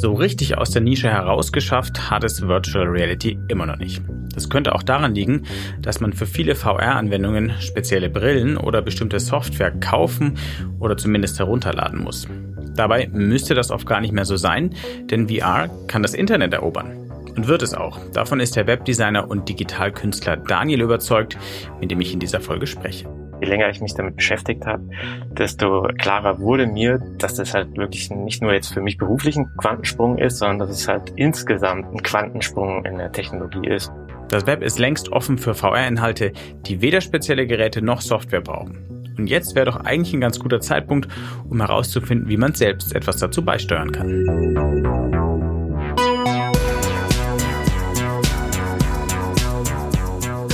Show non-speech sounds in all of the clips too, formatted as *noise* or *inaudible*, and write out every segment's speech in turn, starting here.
So richtig aus der Nische herausgeschafft hat es Virtual Reality immer noch nicht. Das könnte auch daran liegen, dass man für viele VR-Anwendungen spezielle Brillen oder bestimmte Software kaufen oder zumindest herunterladen muss. Dabei müsste das oft gar nicht mehr so sein, denn VR kann das Internet erobern. Und wird es auch. Davon ist der Webdesigner und Digitalkünstler Daniel überzeugt, mit dem ich in dieser Folge spreche. Je länger ich mich damit beschäftigt habe, desto klarer wurde mir, dass das halt wirklich nicht nur jetzt für mich beruflich ein Quantensprung ist, sondern dass es halt insgesamt ein Quantensprung in der Technologie ist. Das Web ist längst offen für VR-Inhalte, die weder spezielle Geräte noch Software brauchen. Und jetzt wäre doch eigentlich ein ganz guter Zeitpunkt, um herauszufinden, wie man selbst etwas dazu beisteuern kann.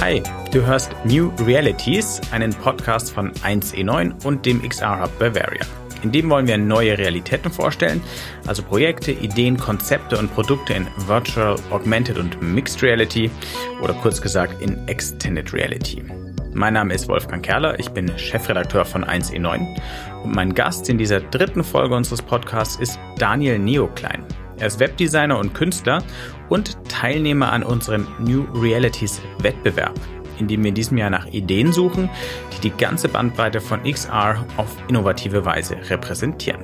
Hi, du hörst New Realities, einen Podcast von 1E9 und dem XR Hub Bavaria. In dem wollen wir neue Realitäten vorstellen, also Projekte, Ideen, Konzepte und Produkte in Virtual, Augmented und Mixed Reality oder kurz gesagt in Extended Reality. Mein Name ist Wolfgang Kerler, ich bin Chefredakteur von 1E9 und mein Gast in dieser dritten Folge unseres Podcasts ist Daniel Neoklein. Er ist Webdesigner und Künstler und Teilnehmer an unserem New Realities Wettbewerb, in dem wir in diesem Jahr nach Ideen suchen, die die ganze Bandbreite von XR auf innovative Weise repräsentieren.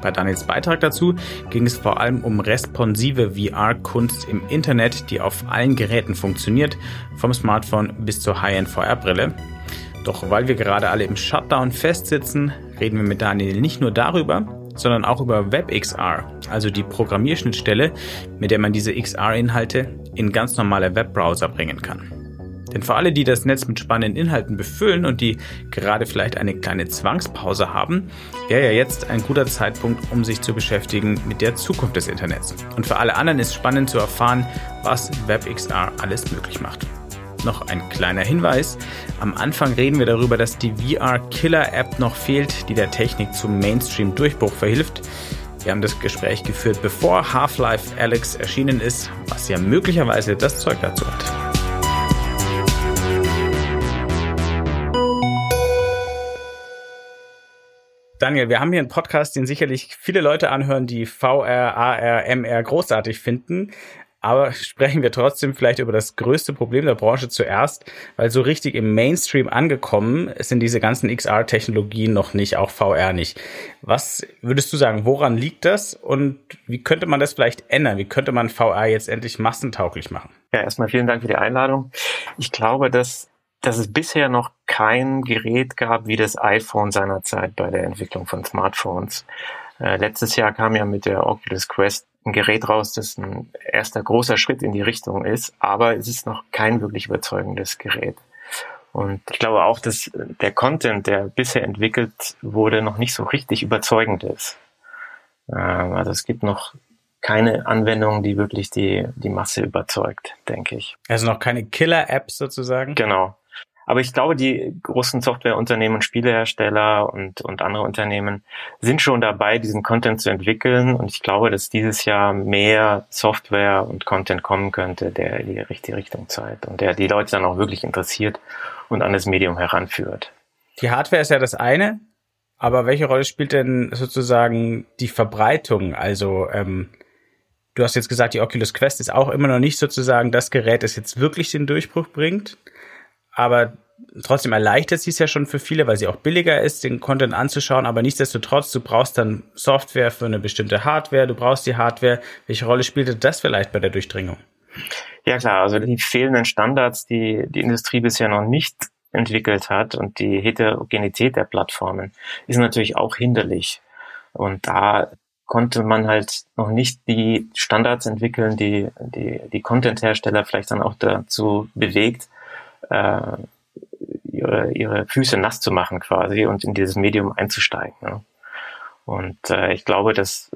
Bei Daniels Beitrag dazu ging es vor allem um responsive VR-Kunst im Internet, die auf allen Geräten funktioniert, vom Smartphone bis zur High-End VR-Brille. Doch weil wir gerade alle im Shutdown festsitzen, reden wir mit Daniel nicht nur darüber, sondern auch über WebXR, also die Programmierschnittstelle, mit der man diese XR-Inhalte in ganz normale Webbrowser bringen kann. Denn für alle, die das Netz mit spannenden Inhalten befüllen und die gerade vielleicht eine kleine Zwangspause haben, wäre ja jetzt ein guter Zeitpunkt, um sich zu beschäftigen mit der Zukunft des Internets. Und für alle anderen ist spannend zu erfahren, was WebXR alles möglich macht. Noch ein kleiner Hinweis. Am Anfang reden wir darüber, dass die VR-Killer-App noch fehlt, die der Technik zum Mainstream-Durchbruch verhilft. Wir haben das Gespräch geführt, bevor Half-Life Alex erschienen ist, was ja möglicherweise das Zeug dazu hat. Daniel, wir haben hier einen Podcast, den sicherlich viele Leute anhören, die VR, AR, MR großartig finden. Aber sprechen wir trotzdem vielleicht über das größte Problem der Branche zuerst, weil so richtig im Mainstream angekommen sind diese ganzen XR-Technologien noch nicht, auch VR nicht. Was würdest du sagen, woran liegt das und wie könnte man das vielleicht ändern? Wie könnte man VR jetzt endlich massentauglich machen? Ja, erstmal vielen Dank für die Einladung. Ich glaube, dass dass es bisher noch kein Gerät gab wie das iPhone seinerzeit bei der Entwicklung von Smartphones. Äh, letztes Jahr kam ja mit der Oculus Quest ein Gerät raus, das ein erster großer Schritt in die Richtung ist, aber es ist noch kein wirklich überzeugendes Gerät. Und ich glaube auch, dass der Content, der bisher entwickelt wurde, noch nicht so richtig überzeugend ist. Ähm, also es gibt noch keine Anwendung, die wirklich die, die Masse überzeugt, denke ich. Also noch keine Killer-Apps sozusagen? Genau. Aber ich glaube, die großen Softwareunternehmen, Spielehersteller und, und andere Unternehmen sind schon dabei, diesen Content zu entwickeln. Und ich glaube, dass dieses Jahr mehr Software und Content kommen könnte, der die richtige Richtung zeigt und der die Leute dann auch wirklich interessiert und an das Medium heranführt. Die Hardware ist ja das eine, aber welche Rolle spielt denn sozusagen die Verbreitung? Also ähm, du hast jetzt gesagt, die Oculus Quest ist auch immer noch nicht sozusagen das Gerät, das jetzt wirklich den Durchbruch bringt aber trotzdem erleichtert sie es ja schon für viele, weil sie auch billiger ist, den Content anzuschauen, aber nichtsdestotrotz, du brauchst dann Software für eine bestimmte Hardware, du brauchst die Hardware. Welche Rolle spielte das vielleicht bei der Durchdringung? Ja klar, also die fehlenden Standards, die die Industrie bisher noch nicht entwickelt hat und die Heterogenität der Plattformen ist natürlich auch hinderlich. Und da konnte man halt noch nicht die Standards entwickeln, die die, die Content-Hersteller vielleicht dann auch dazu bewegt, äh, ihre, ihre Füße nass zu machen quasi und in dieses Medium einzusteigen. Ne? Und äh, ich glaube, dass,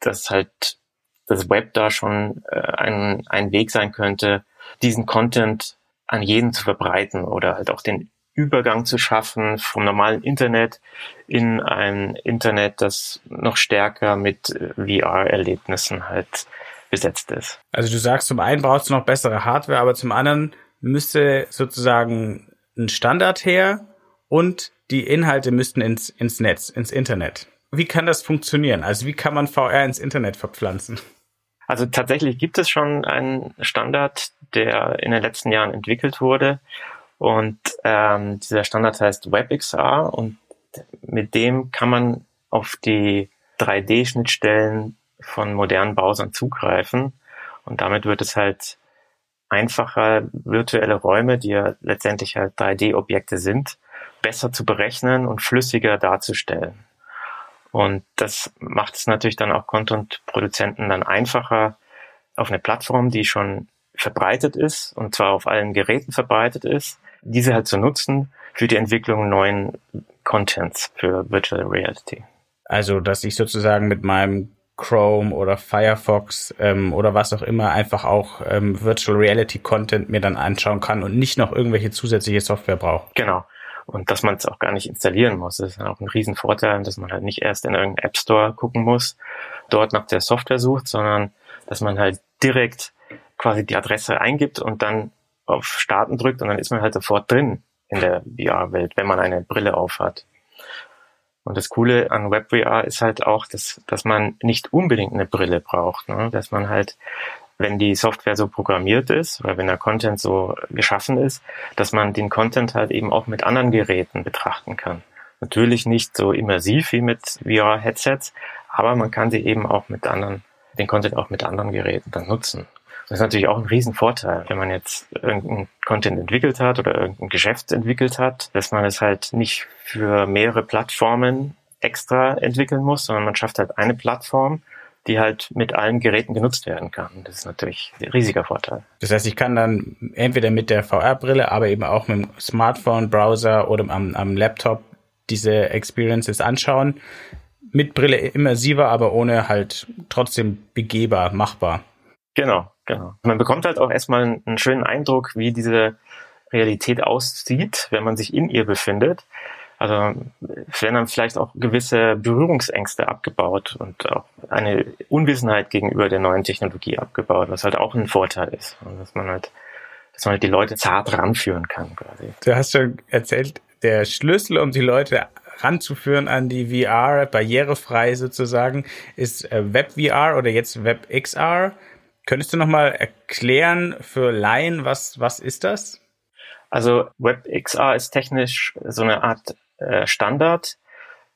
dass halt das Web da schon äh, ein, ein Weg sein könnte, diesen Content an jeden zu verbreiten oder halt auch den Übergang zu schaffen vom normalen Internet in ein Internet, das noch stärker mit VR-Erlebnissen halt besetzt ist. Also du sagst, zum einen brauchst du noch bessere Hardware, aber zum anderen müsste sozusagen ein Standard her und die Inhalte müssten ins, ins Netz, ins Internet. wie kann das funktionieren? Also wie kann man VR ins Internet verpflanzen? Also tatsächlich gibt es schon einen Standard, der in den letzten Jahren entwickelt wurde. Und ähm, dieser Standard heißt WebXR und mit dem kann man auf die 3D-Schnittstellen von modernen Browsern zugreifen. Und damit wird es halt einfacher, virtuelle Räume, die ja letztendlich halt 3D-Objekte sind, besser zu berechnen und flüssiger darzustellen. Und das macht es natürlich dann auch Content-Produzenten dann einfacher, auf eine Plattform, die schon verbreitet ist, und zwar auf allen Geräten verbreitet ist, diese halt zu nutzen für die Entwicklung neuen Contents für Virtual Reality. Also, dass ich sozusagen mit meinem Chrome oder Firefox ähm, oder was auch immer einfach auch ähm, Virtual Reality Content mir dann anschauen kann und nicht noch irgendwelche zusätzliche Software braucht. Genau. Und dass man es auch gar nicht installieren muss. Das ist auch ein Riesenvorteil, dass man halt nicht erst in irgendeinen App Store gucken muss, dort nach der Software sucht, sondern dass man halt direkt quasi die Adresse eingibt und dann auf Starten drückt und dann ist man halt sofort drin in der VR-Welt, wenn man eine Brille aufhat. Und das Coole an WebVR ist halt auch, dass, dass man nicht unbedingt eine Brille braucht, ne? dass man halt, wenn die Software so programmiert ist oder wenn der Content so geschaffen ist, dass man den Content halt eben auch mit anderen Geräten betrachten kann. Natürlich nicht so immersiv wie mit VR-Headsets, aber man kann sie eben auch mit anderen, den Content auch mit anderen Geräten dann nutzen. Das ist natürlich auch ein Riesenvorteil, wenn man jetzt irgendeinen Content entwickelt hat oder irgendein Geschäft entwickelt hat, dass man es halt nicht für mehrere Plattformen extra entwickeln muss, sondern man schafft halt eine Plattform, die halt mit allen Geräten genutzt werden kann. Das ist natürlich ein riesiger Vorteil. Das heißt, ich kann dann entweder mit der VR-Brille, aber eben auch mit dem Smartphone, Browser oder am, am Laptop diese Experiences anschauen. Mit Brille immersiver, aber ohne halt trotzdem begehbar, machbar. Genau, genau. Man bekommt halt auch erstmal einen schönen Eindruck, wie diese Realität aussieht, wenn man sich in ihr befindet. Also werden dann vielleicht auch gewisse Berührungsängste abgebaut und auch eine Unwissenheit gegenüber der neuen Technologie abgebaut, was halt auch ein Vorteil ist. Und dass man halt, dass man halt die Leute zart ranführen kann quasi. Du hast schon erzählt, der Schlüssel, um die Leute ranzuführen an die VR, barrierefrei sozusagen, ist äh, WebVR oder jetzt WebXR. Könntest du nochmal erklären für Laien, was, was ist das? Also WebXR ist technisch so eine Art äh, Standard,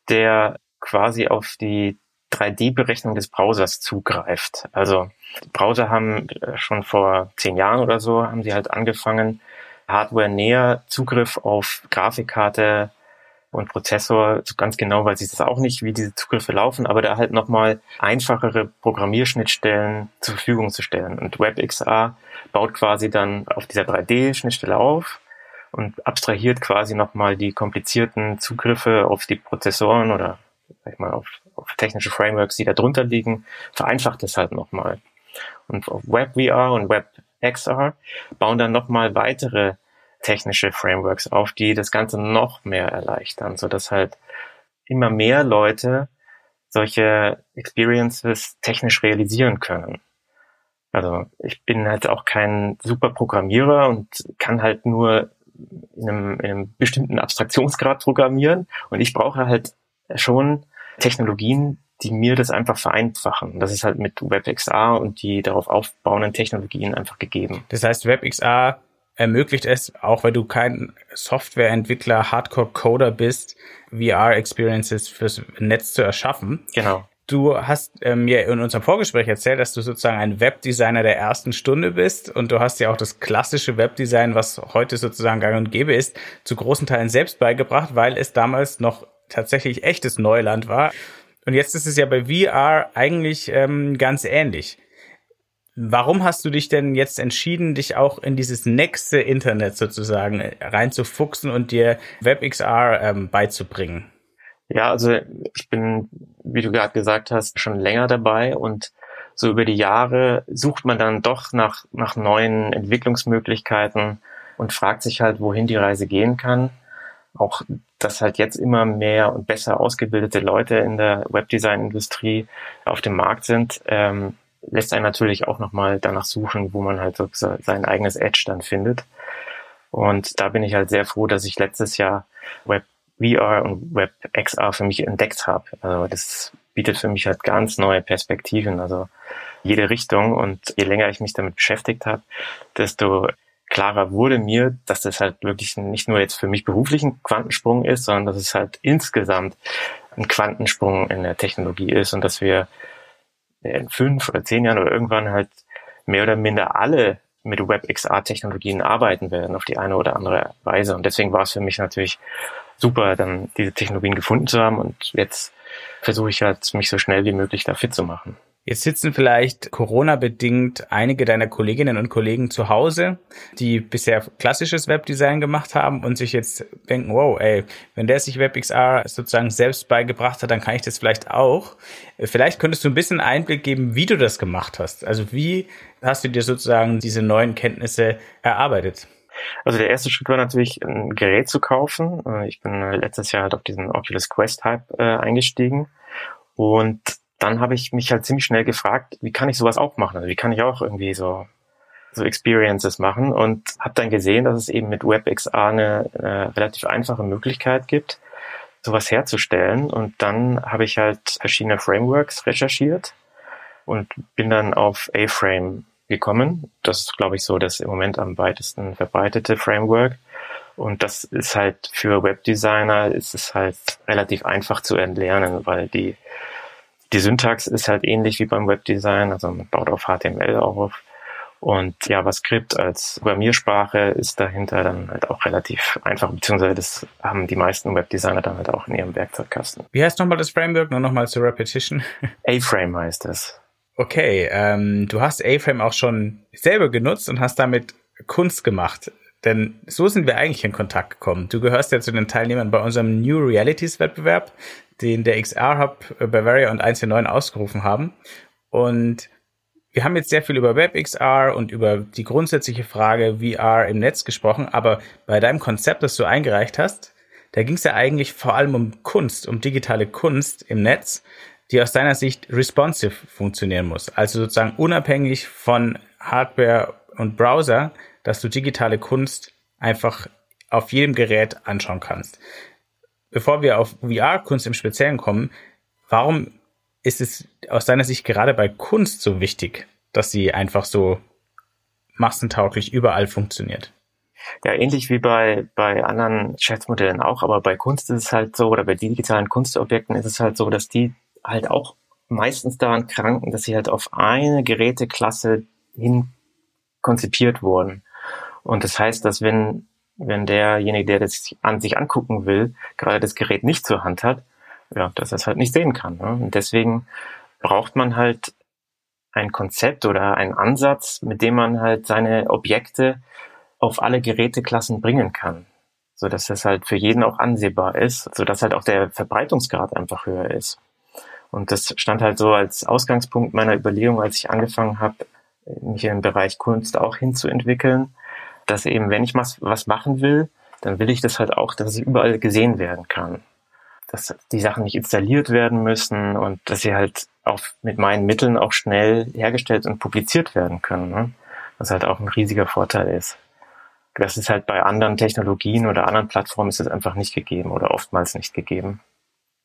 der quasi auf die 3D-Berechnung des Browsers zugreift. Also Browser haben äh, schon vor zehn Jahren oder so, haben sie halt angefangen, Hardware näher Zugriff auf Grafikkarte, und Prozessor ganz genau weiß ich das auch nicht, wie diese Zugriffe laufen, aber da halt nochmal einfachere Programmierschnittstellen zur Verfügung zu stellen. Und WebXR baut quasi dann auf dieser 3D-Schnittstelle auf und abstrahiert quasi nochmal die komplizierten Zugriffe auf die Prozessoren oder sag ich mal, auf, auf technische Frameworks, die da drunter liegen, vereinfacht es halt nochmal. Und auf WebVR und WebXR bauen dann nochmal weitere technische Frameworks auf, die das Ganze noch mehr erleichtern, so dass halt immer mehr Leute solche Experiences technisch realisieren können. Also ich bin halt auch kein super Programmierer und kann halt nur in einem, in einem bestimmten Abstraktionsgrad programmieren und ich brauche halt schon Technologien, die mir das einfach vereinfachen. Das ist halt mit WebXR und die darauf aufbauenden Technologien einfach gegeben. Das heißt, WebXR ermöglicht es, auch wenn du kein Softwareentwickler, Hardcore-Coder bist, VR-Experiences fürs Netz zu erschaffen. Genau. Du hast äh, mir in unserem Vorgespräch erzählt, dass du sozusagen ein Webdesigner der ersten Stunde bist und du hast ja auch das klassische Webdesign, was heute sozusagen gang und gäbe ist, zu großen Teilen selbst beigebracht, weil es damals noch tatsächlich echtes Neuland war. Und jetzt ist es ja bei VR eigentlich ähm, ganz ähnlich. Warum hast du dich denn jetzt entschieden, dich auch in dieses nächste Internet sozusagen reinzufuchsen und dir WebXR ähm, beizubringen? Ja, also ich bin, wie du gerade gesagt hast, schon länger dabei und so über die Jahre sucht man dann doch nach, nach neuen Entwicklungsmöglichkeiten und fragt sich halt, wohin die Reise gehen kann. Auch, dass halt jetzt immer mehr und besser ausgebildete Leute in der Webdesign-Industrie auf dem Markt sind, ähm, lässt einen natürlich auch nochmal danach suchen, wo man halt so sein eigenes Edge dann findet. Und da bin ich halt sehr froh, dass ich letztes Jahr Web VR und WebXR für mich entdeckt habe. Also das bietet für mich halt ganz neue Perspektiven, also jede Richtung. Und je länger ich mich damit beschäftigt habe, desto klarer wurde mir, dass das halt wirklich nicht nur jetzt für mich beruflich ein Quantensprung ist, sondern dass es halt insgesamt ein Quantensprung in der Technologie ist und dass wir in fünf oder zehn Jahren oder irgendwann halt mehr oder minder alle mit WebXR-Technologien arbeiten werden auf die eine oder andere Weise. Und deswegen war es für mich natürlich super, dann diese Technologien gefunden zu haben. Und jetzt versuche ich halt, mich so schnell wie möglich da fit zu machen. Jetzt sitzen vielleicht Corona-bedingt einige deiner Kolleginnen und Kollegen zu Hause, die bisher klassisches Webdesign gemacht haben und sich jetzt denken, wow, ey, wenn der sich WebXR sozusagen selbst beigebracht hat, dann kann ich das vielleicht auch. Vielleicht könntest du ein bisschen Einblick geben, wie du das gemacht hast. Also wie hast du dir sozusagen diese neuen Kenntnisse erarbeitet? Also der erste Schritt war natürlich, ein Gerät zu kaufen. Ich bin letztes Jahr halt auf diesen Oculus Quest Hype äh, eingestiegen und dann habe ich mich halt ziemlich schnell gefragt, wie kann ich sowas auch machen? Also wie kann ich auch irgendwie so so Experiences machen und habe dann gesehen, dass es eben mit WebXR eine, eine relativ einfache Möglichkeit gibt, sowas herzustellen. Und dann habe ich halt verschiedene Frameworks recherchiert und bin dann auf A-Frame gekommen. Das ist, glaube ich, so das im Moment am weitesten verbreitete Framework. Und das ist halt für Webdesigner ist es halt relativ einfach zu entlernen, weil die die Syntax ist halt ähnlich wie beim Webdesign, also man baut auf HTML auf. Und JavaScript als Programmiersprache ist dahinter dann halt auch relativ einfach, beziehungsweise das haben die meisten Webdesigner dann halt auch in ihrem Werkzeugkasten. Wie heißt nochmal das Framework? Nur nochmal zur Repetition. *laughs* A-Frame heißt es. Okay, ähm, du hast A-Frame auch schon selber genutzt und hast damit Kunst gemacht. Denn so sind wir eigentlich in Kontakt gekommen. Du gehörst ja zu den Teilnehmern bei unserem New Realities Wettbewerb, den der XR Hub äh, Bavaria und 149 ausgerufen haben. Und wir haben jetzt sehr viel über WebXR und über die grundsätzliche Frage VR im Netz gesprochen, aber bei deinem Konzept, das du eingereicht hast, da ging es ja eigentlich vor allem um Kunst, um digitale Kunst im Netz, die aus deiner Sicht responsive funktionieren muss. Also sozusagen unabhängig von Hardware und Browser, dass du digitale Kunst einfach auf jedem Gerät anschauen kannst bevor wir auf VR-Kunst im Speziellen kommen, warum ist es aus deiner Sicht gerade bei Kunst so wichtig, dass sie einfach so massentauglich überall funktioniert? Ja, ähnlich wie bei, bei anderen Geschäftsmodellen auch, aber bei Kunst ist es halt so, oder bei digitalen Kunstobjekten ist es halt so, dass die halt auch meistens daran kranken, dass sie halt auf eine Geräteklasse hin konzipiert wurden. Und das heißt, dass wenn wenn derjenige, der das an sich angucken will, gerade das Gerät nicht zur Hand hat, ja, dass er es halt nicht sehen kann. Ne? Und deswegen braucht man halt ein Konzept oder einen Ansatz, mit dem man halt seine Objekte auf alle Geräteklassen bringen kann, so dass das halt für jeden auch ansehbar ist, so dass halt auch der Verbreitungsgrad einfach höher ist. Und das stand halt so als Ausgangspunkt meiner Überlegung, als ich angefangen habe, mich im Bereich Kunst auch hinzuentwickeln, dass eben, wenn ich was, was machen will, dann will ich das halt auch, dass es überall gesehen werden kann. Dass die Sachen nicht installiert werden müssen und dass sie halt auch mit meinen Mitteln auch schnell hergestellt und publiziert werden können. Ne? Was halt auch ein riesiger Vorteil ist. Das ist halt bei anderen Technologien oder anderen Plattformen ist es einfach nicht gegeben oder oftmals nicht gegeben.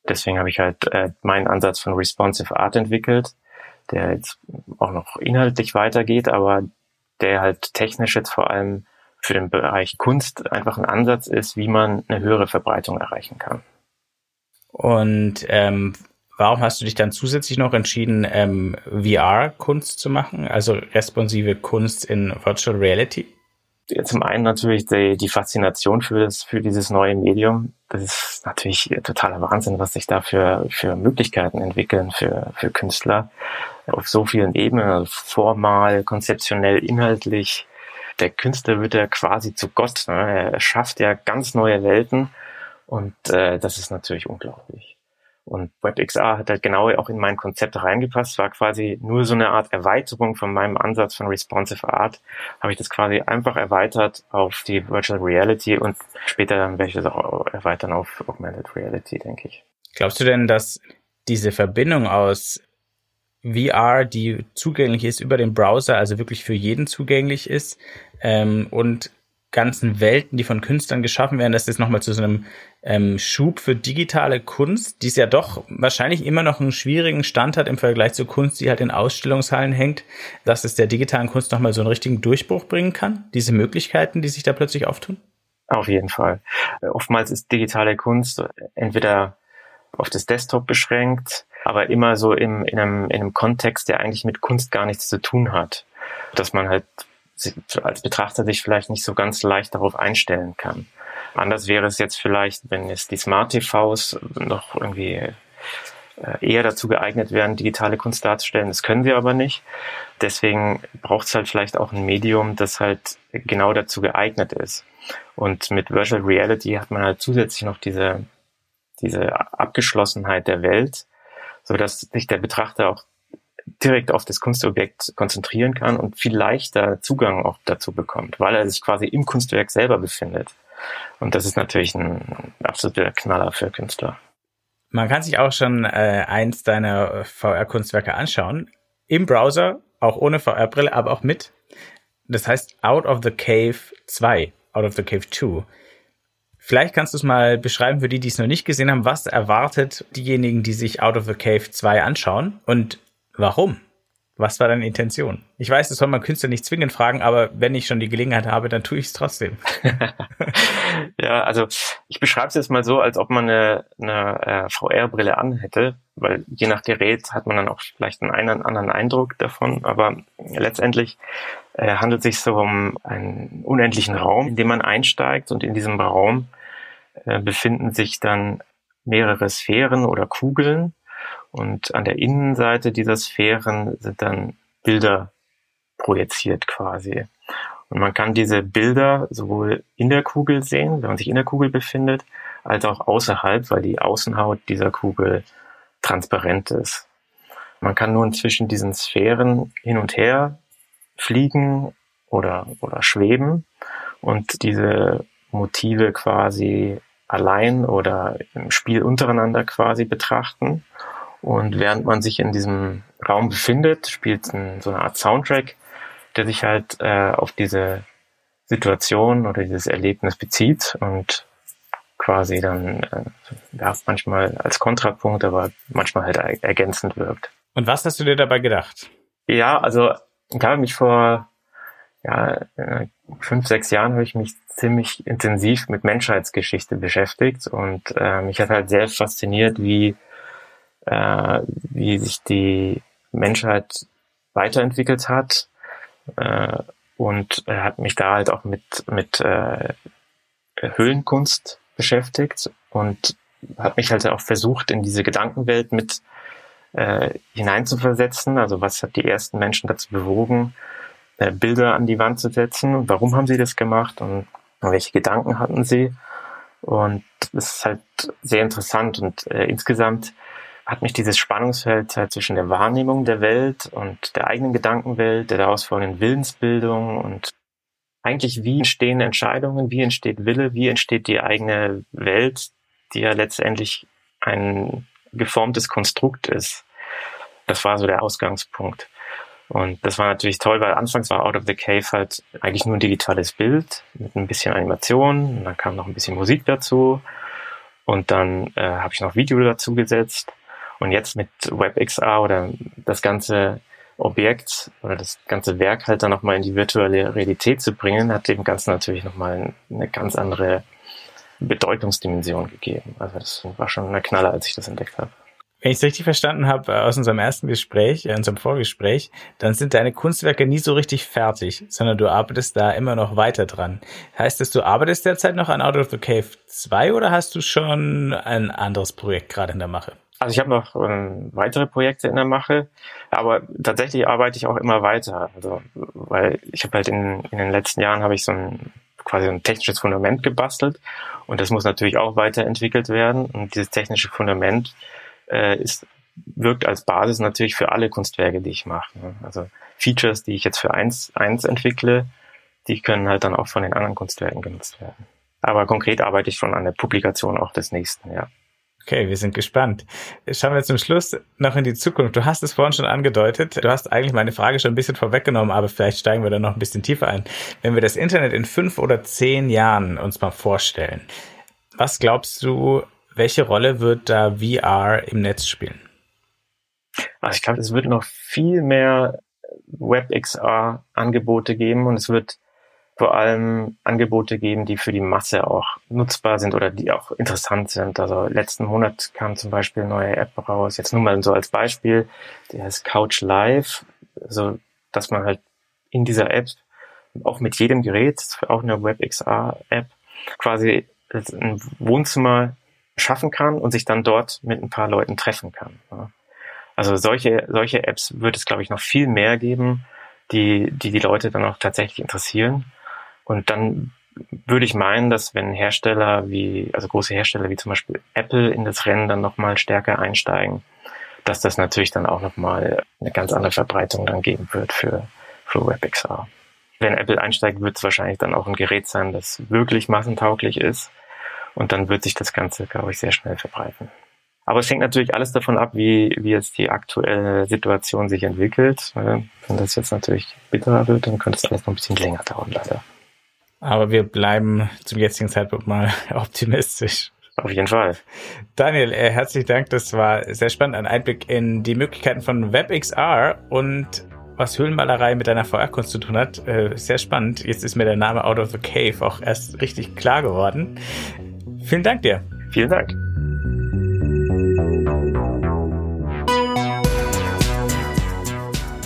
Deswegen habe ich halt äh, meinen Ansatz von Responsive Art entwickelt, der jetzt auch noch inhaltlich weitergeht, aber der halt technisch jetzt vor allem für den Bereich Kunst einfach ein Ansatz ist, wie man eine höhere Verbreitung erreichen kann. Und ähm, warum hast du dich dann zusätzlich noch entschieden, ähm, VR-Kunst zu machen, also responsive Kunst in Virtual Reality? Zum einen natürlich die, die Faszination für, das, für dieses neue Medium. Das ist natürlich totaler Wahnsinn, was sich da für, für Möglichkeiten entwickeln für, für Künstler auf so vielen Ebenen, also formal, konzeptionell, inhaltlich, der Künstler wird ja quasi zu Gott. Ne? Er schafft ja ganz neue Welten und äh, das ist natürlich unglaublich. Und WebXR hat halt genau auch in mein Konzept reingepasst, war quasi nur so eine Art Erweiterung von meinem Ansatz von Responsive Art. Habe ich das quasi einfach erweitert auf die Virtual Reality und später dann werde ich das auch erweitern auf Augmented Reality, denke ich. Glaubst du denn, dass diese Verbindung aus VR, die zugänglich ist über den Browser, also wirklich für jeden zugänglich ist, ähm, und ganzen Welten, die von Künstlern geschaffen werden, dass das nochmal zu so einem ähm, Schub für digitale Kunst, die es ja doch wahrscheinlich immer noch einen schwierigen Stand hat im Vergleich zur Kunst, die halt in Ausstellungshallen hängt, dass es der digitalen Kunst nochmal so einen richtigen Durchbruch bringen kann, diese Möglichkeiten, die sich da plötzlich auftun? Auf jeden Fall. Oftmals ist digitale Kunst entweder auf das Desktop beschränkt, aber immer so im, in, einem, in einem Kontext, der eigentlich mit Kunst gar nichts zu tun hat. Dass man halt als Betrachter sich vielleicht nicht so ganz leicht darauf einstellen kann. Anders wäre es jetzt vielleicht, wenn es die Smart TVs noch irgendwie äh, eher dazu geeignet wären, digitale Kunst darzustellen. Das können sie aber nicht. Deswegen braucht es halt vielleicht auch ein Medium, das halt genau dazu geeignet ist. Und mit Virtual Reality hat man halt zusätzlich noch diese, diese Abgeschlossenheit der Welt, so dass sich der Betrachter auch direkt auf das Kunstobjekt konzentrieren kann und viel leichter Zugang auch dazu bekommt, weil er sich quasi im Kunstwerk selber befindet. Und das ist natürlich ein absoluter Knaller für Künstler. Man kann sich auch schon äh, eins deiner VR-Kunstwerke anschauen. Im Browser, auch ohne VR-Brille, aber auch mit. Das heißt Out of the Cave 2, Out of the Cave 2. Vielleicht kannst du es mal beschreiben für die, die es noch nicht gesehen haben. Was erwartet diejenigen, die sich Out of the Cave 2 anschauen? Und Warum? Was war deine Intention? Ich weiß, das soll man Künstler nicht zwingend fragen, aber wenn ich schon die Gelegenheit habe, dann tue ich es trotzdem. *laughs* ja, also ich beschreibe es jetzt mal so, als ob man eine, eine äh, VR-Brille anhätte, weil je nach Gerät hat man dann auch vielleicht einen, einen anderen Eindruck davon, aber letztendlich äh, handelt es sich so um einen unendlichen Raum, in den man einsteigt und in diesem Raum äh, befinden sich dann mehrere Sphären oder Kugeln, und an der Innenseite dieser Sphären sind dann Bilder projiziert quasi. Und man kann diese Bilder sowohl in der Kugel sehen, wenn man sich in der Kugel befindet, als auch außerhalb, weil die Außenhaut dieser Kugel transparent ist. Man kann nun zwischen diesen Sphären hin und her fliegen oder, oder schweben und diese Motive quasi allein oder im Spiel untereinander quasi betrachten und während man sich in diesem Raum befindet, spielt ein, so eine Art Soundtrack, der sich halt äh, auf diese Situation oder dieses Erlebnis bezieht und quasi dann äh, ja, manchmal als Kontrapunkt, aber manchmal halt er ergänzend wirkt. Und was hast du dir dabei gedacht? Ja, also ich habe mich vor ja, äh, fünf, sechs Jahren habe ich mich ziemlich intensiv mit Menschheitsgeschichte beschäftigt und äh, mich hat halt sehr fasziniert, wie äh, wie sich die Menschheit weiterentwickelt hat. Äh, und er hat mich da halt auch mit, mit äh, Höhlenkunst beschäftigt und hat mich halt auch versucht, in diese Gedankenwelt mit äh, hineinzuversetzen. Also was hat die ersten Menschen dazu bewogen, äh, Bilder an die Wand zu setzen? Warum haben sie das gemacht? Und welche Gedanken hatten sie? Und das ist halt sehr interessant und äh, insgesamt hat mich dieses Spannungsfeld halt zwischen der Wahrnehmung der Welt und der eigenen Gedankenwelt, der daraus folgenden Willensbildung und eigentlich wie entstehen Entscheidungen, wie entsteht Wille, wie entsteht die eigene Welt, die ja letztendlich ein geformtes Konstrukt ist. Das war so der Ausgangspunkt. Und das war natürlich toll, weil anfangs war Out of the Cave halt eigentlich nur ein digitales Bild mit ein bisschen Animation. Und dann kam noch ein bisschen Musik dazu. Und dann äh, habe ich noch Video dazu gesetzt. Und jetzt mit WebXR oder das ganze Objekt oder das ganze Werk halt dann nochmal in die virtuelle Realität zu bringen, hat dem Ganzen natürlich nochmal eine ganz andere Bedeutungsdimension gegeben. Also das war schon eine Knaller, als ich das entdeckt habe. Wenn ich es richtig verstanden habe äh, aus unserem ersten Gespräch, äh, unserem Vorgespräch, dann sind deine Kunstwerke nie so richtig fertig, sondern du arbeitest da immer noch weiter dran. Heißt das, du arbeitest derzeit noch an Out of the Cave 2 oder hast du schon ein anderes Projekt gerade in der Mache? Also ich habe noch ähm, weitere Projekte in der Mache, aber tatsächlich arbeite ich auch immer weiter. Also weil ich habe halt in, in den letzten Jahren habe ich so ein quasi ein technisches Fundament gebastelt und das muss natürlich auch weiterentwickelt werden. Und dieses technische Fundament äh, ist wirkt als Basis natürlich für alle Kunstwerke, die ich mache. Ne? Also Features, die ich jetzt für eins, eins entwickle, die können halt dann auch von den anderen Kunstwerken genutzt werden. Aber konkret arbeite ich schon an der Publikation auch des nächsten, ja. Okay, wir sind gespannt. Schauen wir zum Schluss noch in die Zukunft. Du hast es vorhin schon angedeutet. Du hast eigentlich meine Frage schon ein bisschen vorweggenommen, aber vielleicht steigen wir da noch ein bisschen tiefer ein. Wenn wir das Internet in fünf oder zehn Jahren uns mal vorstellen, was glaubst du, welche Rolle wird da VR im Netz spielen? Also ich glaube, es wird noch viel mehr WebXR-Angebote geben und es wird vor allem Angebote geben, die für die Masse auch nutzbar sind oder die auch interessant sind. Also letzten Monat kam zum Beispiel eine neue App raus. Jetzt nur mal so als Beispiel, die heißt Couch Live, also dass man halt in dieser App auch mit jedem Gerät, auch eine WebXR-App, quasi ein Wohnzimmer schaffen kann und sich dann dort mit ein paar Leuten treffen kann. Also solche, solche Apps wird es, glaube ich, noch viel mehr geben, die, die die Leute dann auch tatsächlich interessieren. Und dann würde ich meinen, dass wenn Hersteller wie, also große Hersteller wie zum Beispiel Apple in das Rennen dann nochmal stärker einsteigen, dass das natürlich dann auch nochmal eine ganz andere Verbreitung dann geben wird für, für WebXR. Wenn Apple einsteigt, wird es wahrscheinlich dann auch ein Gerät sein, das wirklich massentauglich ist. Und dann wird sich das Ganze, glaube ich, sehr schnell verbreiten. Aber es hängt natürlich alles davon ab, wie, wie jetzt die aktuelle Situation sich entwickelt. Wenn das jetzt natürlich bitterer wird, dann könnte es alles noch ein bisschen länger dauern, leider. Aber wir bleiben zum jetzigen Zeitpunkt mal *laughs* optimistisch. Auf jeden Fall. Daniel, äh, herzlichen Dank. Das war sehr spannend. Ein Einblick in die Möglichkeiten von WebXR und was Höhlenmalerei mit deiner VR-Kunst zu tun hat. Äh, sehr spannend. Jetzt ist mir der Name Out of the Cave auch erst richtig klar geworden. Vielen Dank dir. Vielen Dank.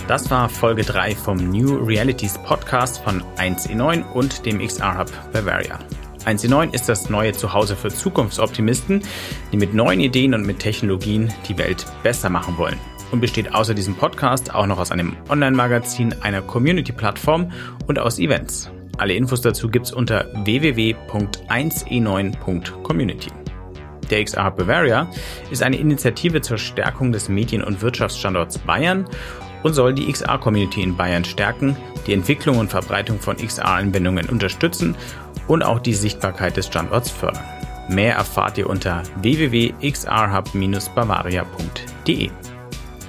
Das war Folge 3 vom New Realities Podcast von 1E9 und dem XR Hub Bavaria. 1E9 ist das neue Zuhause für Zukunftsoptimisten, die mit neuen Ideen und mit Technologien die Welt besser machen wollen. Und besteht außer diesem Podcast auch noch aus einem Online-Magazin, einer Community-Plattform und aus Events. Alle Infos dazu gibt's unter www.1e9.community. Der XR Hub Bavaria ist eine Initiative zur Stärkung des Medien- und Wirtschaftsstandorts Bayern und soll die XR-Community in Bayern stärken, die Entwicklung und Verbreitung von XR-Anwendungen unterstützen und auch die Sichtbarkeit des Standorts fördern. Mehr erfahrt ihr unter www.xrhub-bavaria.de.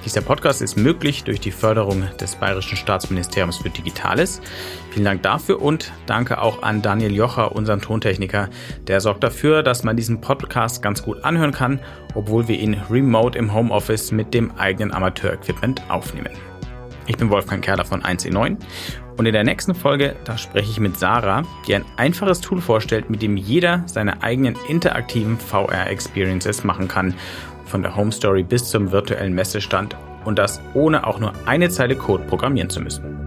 Dieser Podcast ist möglich durch die Förderung des Bayerischen Staatsministeriums für Digitales. Vielen Dank dafür und danke auch an Daniel Jocher, unseren Tontechniker. Der sorgt dafür, dass man diesen Podcast ganz gut anhören kann, obwohl wir ihn remote im Homeoffice mit dem eigenen Amateurequipment aufnehmen. Ich bin Wolfgang Kerler von 1E9 und in der nächsten Folge, da spreche ich mit Sarah, die ein einfaches Tool vorstellt, mit dem jeder seine eigenen interaktiven VR-Experiences machen kann von der Home Story bis zum virtuellen Messestand und das ohne auch nur eine Zeile Code programmieren zu müssen.